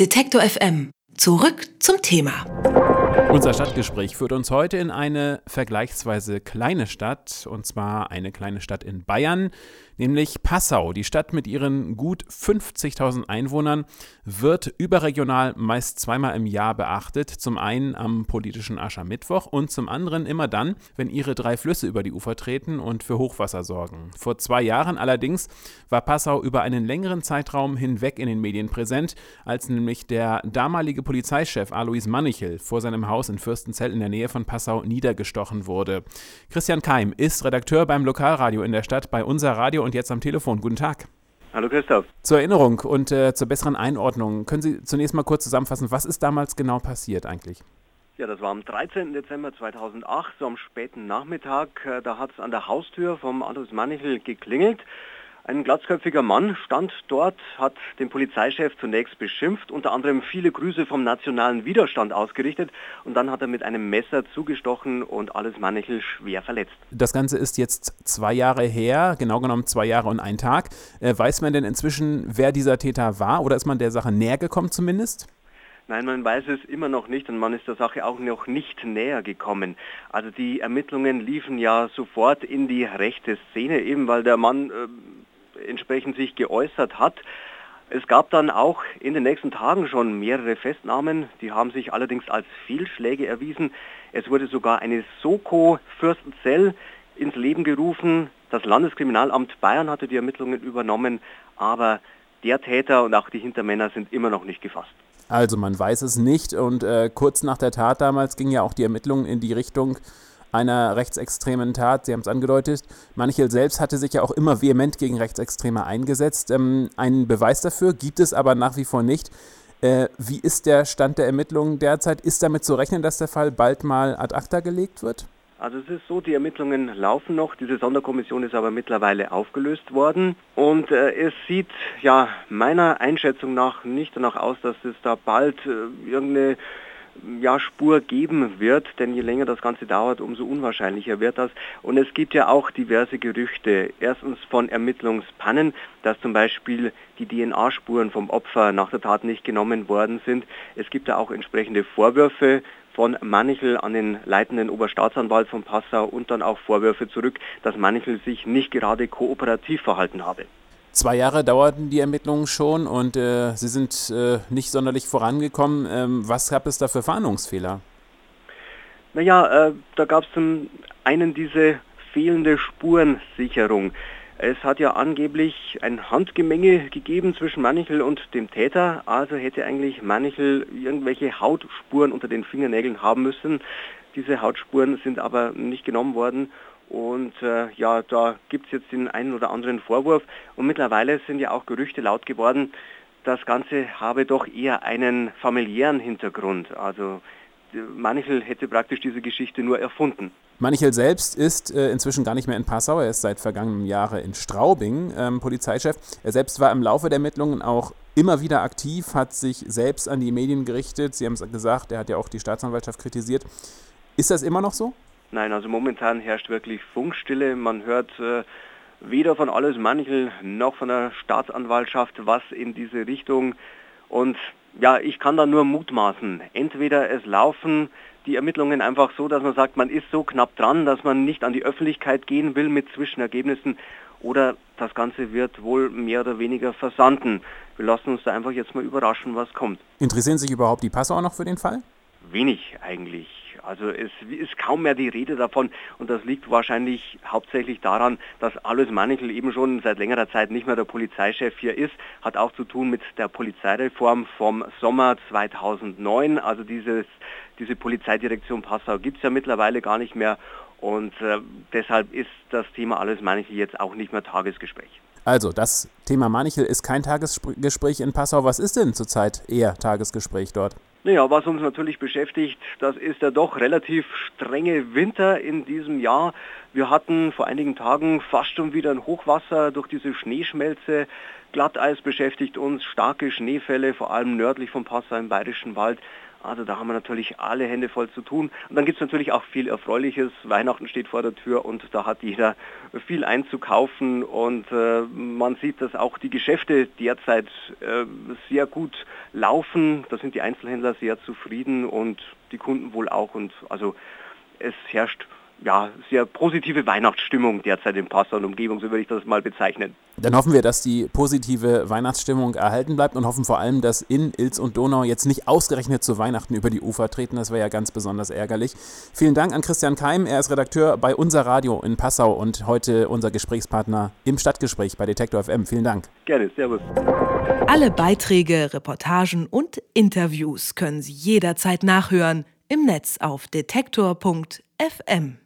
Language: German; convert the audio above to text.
Detektor FM. Zurück zum Thema. Unser Stadtgespräch führt uns heute in eine vergleichsweise kleine Stadt, und zwar eine kleine Stadt in Bayern, nämlich Passau. Die Stadt mit ihren gut 50.000 Einwohnern wird überregional meist zweimal im Jahr beachtet. Zum einen am politischen Aschermittwoch und zum anderen immer dann, wenn ihre drei Flüsse über die Ufer treten und für Hochwasser sorgen. Vor zwei Jahren allerdings war Passau über einen längeren Zeitraum hinweg in den Medien präsent, als nämlich der damalige Polizeichef Alois Mannichel vor seinem Haus in Fürstenzell in der Nähe von Passau niedergestochen wurde. Christian Keim ist Redakteur beim Lokalradio in der Stadt bei unser Radio und jetzt am Telefon. Guten Tag. Hallo Christoph. Zur Erinnerung und äh, zur besseren Einordnung, können Sie zunächst mal kurz zusammenfassen, was ist damals genau passiert eigentlich? Ja, das war am 13. Dezember 2008, so am späten Nachmittag. Äh, da hat es an der Haustür vom Alois Mannichel geklingelt. Ein glatzköpfiger Mann stand dort, hat den Polizeichef zunächst beschimpft, unter anderem viele Grüße vom nationalen Widerstand ausgerichtet und dann hat er mit einem Messer zugestochen und alles Mannichel schwer verletzt. Das Ganze ist jetzt zwei Jahre her, genau genommen zwei Jahre und ein Tag. Äh, weiß man denn inzwischen, wer dieser Täter war oder ist man der Sache näher gekommen zumindest? Nein, man weiß es immer noch nicht und man ist der Sache auch noch nicht näher gekommen. Also die Ermittlungen liefen ja sofort in die rechte Szene, eben weil der Mann äh, entsprechend sich geäußert hat. Es gab dann auch in den nächsten Tagen schon mehrere Festnahmen, die haben sich allerdings als Fehlschläge erwiesen. Es wurde sogar eine Soko Fürstenzell ins Leben gerufen. Das Landeskriminalamt Bayern hatte die Ermittlungen übernommen, aber der Täter und auch die Hintermänner sind immer noch nicht gefasst. Also man weiß es nicht und äh, kurz nach der Tat damals gingen ja auch die Ermittlungen in die Richtung, einer rechtsextremen Tat. Sie haben es angedeutet. Manchel selbst hatte sich ja auch immer vehement gegen Rechtsextreme eingesetzt. Ähm, einen Beweis dafür gibt es aber nach wie vor nicht. Äh, wie ist der Stand der Ermittlungen derzeit? Ist damit zu rechnen, dass der Fall bald mal ad acta gelegt wird? Also es ist so, die Ermittlungen laufen noch, diese Sonderkommission ist aber mittlerweile aufgelöst worden und äh, es sieht ja meiner Einschätzung nach nicht danach aus, dass es da bald äh, irgendeine ja, Spur geben wird, denn je länger das Ganze dauert, umso unwahrscheinlicher wird das. Und es gibt ja auch diverse Gerüchte. Erstens von Ermittlungspannen, dass zum Beispiel die DNA-Spuren vom Opfer nach der Tat nicht genommen worden sind. Es gibt ja auch entsprechende Vorwürfe von Manichel an den leitenden Oberstaatsanwalt von Passau und dann auch Vorwürfe zurück, dass Manichel sich nicht gerade kooperativ verhalten habe. Zwei Jahre dauerten die Ermittlungen schon und äh, sie sind äh, nicht sonderlich vorangekommen. Ähm, was gab es da für Fahndungsfehler? Naja, äh, da gab es zum einen diese fehlende Spurensicherung. Es hat ja angeblich ein Handgemenge gegeben zwischen Manichel und dem Täter, also hätte eigentlich Manichel irgendwelche Hautspuren unter den Fingernägeln haben müssen. Diese Hautspuren sind aber nicht genommen worden und äh, ja, da gibt es jetzt den einen oder anderen Vorwurf. Und mittlerweile sind ja auch Gerüchte laut geworden, das Ganze habe doch eher einen familiären Hintergrund. Also Manichel hätte praktisch diese Geschichte nur erfunden. Manichel selbst ist äh, inzwischen gar nicht mehr in Passau, er ist seit vergangenem Jahre in Straubing ähm, Polizeichef. Er selbst war im Laufe der Ermittlungen auch immer wieder aktiv, hat sich selbst an die Medien gerichtet. Sie haben es gesagt, er hat ja auch die Staatsanwaltschaft kritisiert. Ist das immer noch so? Nein, also momentan herrscht wirklich Funkstille. Man hört äh, weder von Alles Manchel noch von der Staatsanwaltschaft was in diese Richtung. Und ja, ich kann da nur mutmaßen. Entweder es laufen die Ermittlungen einfach so, dass man sagt, man ist so knapp dran, dass man nicht an die Öffentlichkeit gehen will mit Zwischenergebnissen oder das Ganze wird wohl mehr oder weniger versanden. Wir lassen uns da einfach jetzt mal überraschen, was kommt. Interessieren sich überhaupt die Passauer noch für den Fall? Wenig eigentlich. Also es ist kaum mehr die Rede davon und das liegt wahrscheinlich hauptsächlich daran, dass Alois Mannichel eben schon seit längerer Zeit nicht mehr der Polizeichef hier ist, hat auch zu tun mit der Polizeireform vom Sommer 2009. Also dieses, diese Polizeidirektion Passau gibt es ja mittlerweile gar nicht mehr und äh, deshalb ist das Thema Alois Mannichel jetzt auch nicht mehr Tagesgespräch. Also, das Thema Manichel ist kein Tagesgespräch in Passau. Was ist denn zurzeit eher Tagesgespräch dort? Naja, was uns natürlich beschäftigt, das ist der doch relativ strenge Winter in diesem Jahr. Wir hatten vor einigen Tagen fast schon wieder ein Hochwasser durch diese Schneeschmelze. Glatteis beschäftigt uns, starke Schneefälle, vor allem nördlich vom Passau im Bayerischen Wald. Also da haben wir natürlich alle Hände voll zu tun. Und dann gibt es natürlich auch viel Erfreuliches. Weihnachten steht vor der Tür und da hat jeder viel einzukaufen. Und äh, man sieht, dass auch die Geschäfte derzeit äh, sehr gut laufen. Da sind die Einzelhändler sehr zufrieden und die Kunden wohl auch. Und also es herrscht ja, sehr positive Weihnachtsstimmung derzeit in Passau und Umgebung, so würde ich das mal bezeichnen. Dann hoffen wir, dass die positive Weihnachtsstimmung erhalten bleibt und hoffen vor allem, dass in Ilz und Donau jetzt nicht ausgerechnet zu Weihnachten über die Ufer treten. Das wäre ja ganz besonders ärgerlich. Vielen Dank an Christian Keim. Er ist Redakteur bei Unser Radio in Passau und heute unser Gesprächspartner im Stadtgespräch bei Detektor FM. Vielen Dank. Gerne, Servus. Alle Beiträge, Reportagen und Interviews können Sie jederzeit nachhören im Netz auf detektor.fm.